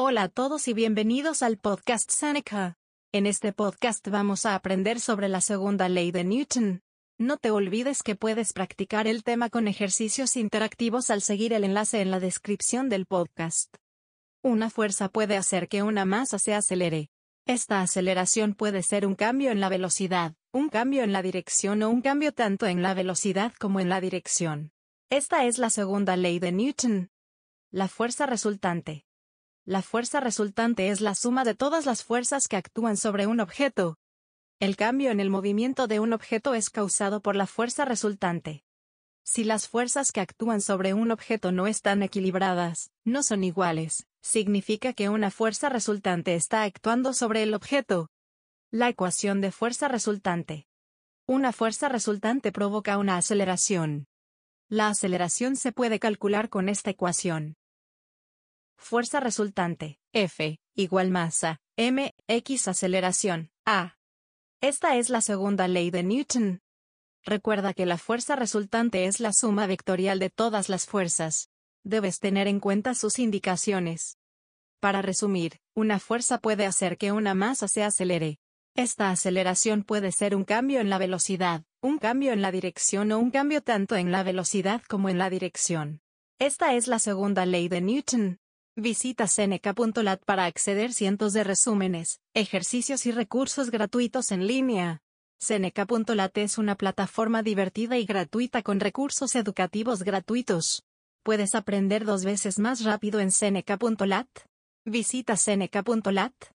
Hola a todos y bienvenidos al podcast Seneca. En este podcast vamos a aprender sobre la segunda ley de Newton. No te olvides que puedes practicar el tema con ejercicios interactivos al seguir el enlace en la descripción del podcast. Una fuerza puede hacer que una masa se acelere. Esta aceleración puede ser un cambio en la velocidad, un cambio en la dirección o un cambio tanto en la velocidad como en la dirección. Esta es la segunda ley de Newton. La fuerza resultante. La fuerza resultante es la suma de todas las fuerzas que actúan sobre un objeto. El cambio en el movimiento de un objeto es causado por la fuerza resultante. Si las fuerzas que actúan sobre un objeto no están equilibradas, no son iguales, significa que una fuerza resultante está actuando sobre el objeto. La ecuación de fuerza resultante. Una fuerza resultante provoca una aceleración. La aceleración se puede calcular con esta ecuación. Fuerza resultante, F, igual masa, m, x aceleración, a. Esta es la segunda ley de Newton. Recuerda que la fuerza resultante es la suma vectorial de todas las fuerzas. Debes tener en cuenta sus indicaciones. Para resumir, una fuerza puede hacer que una masa se acelere. Esta aceleración puede ser un cambio en la velocidad, un cambio en la dirección o un cambio tanto en la velocidad como en la dirección. Esta es la segunda ley de Newton. Visita Seneca.lat para acceder cientos de resúmenes, ejercicios y recursos gratuitos en línea. Seneca.lat es una plataforma divertida y gratuita con recursos educativos gratuitos. Puedes aprender dos veces más rápido en Seneca.lat. Visita Seneca.lat.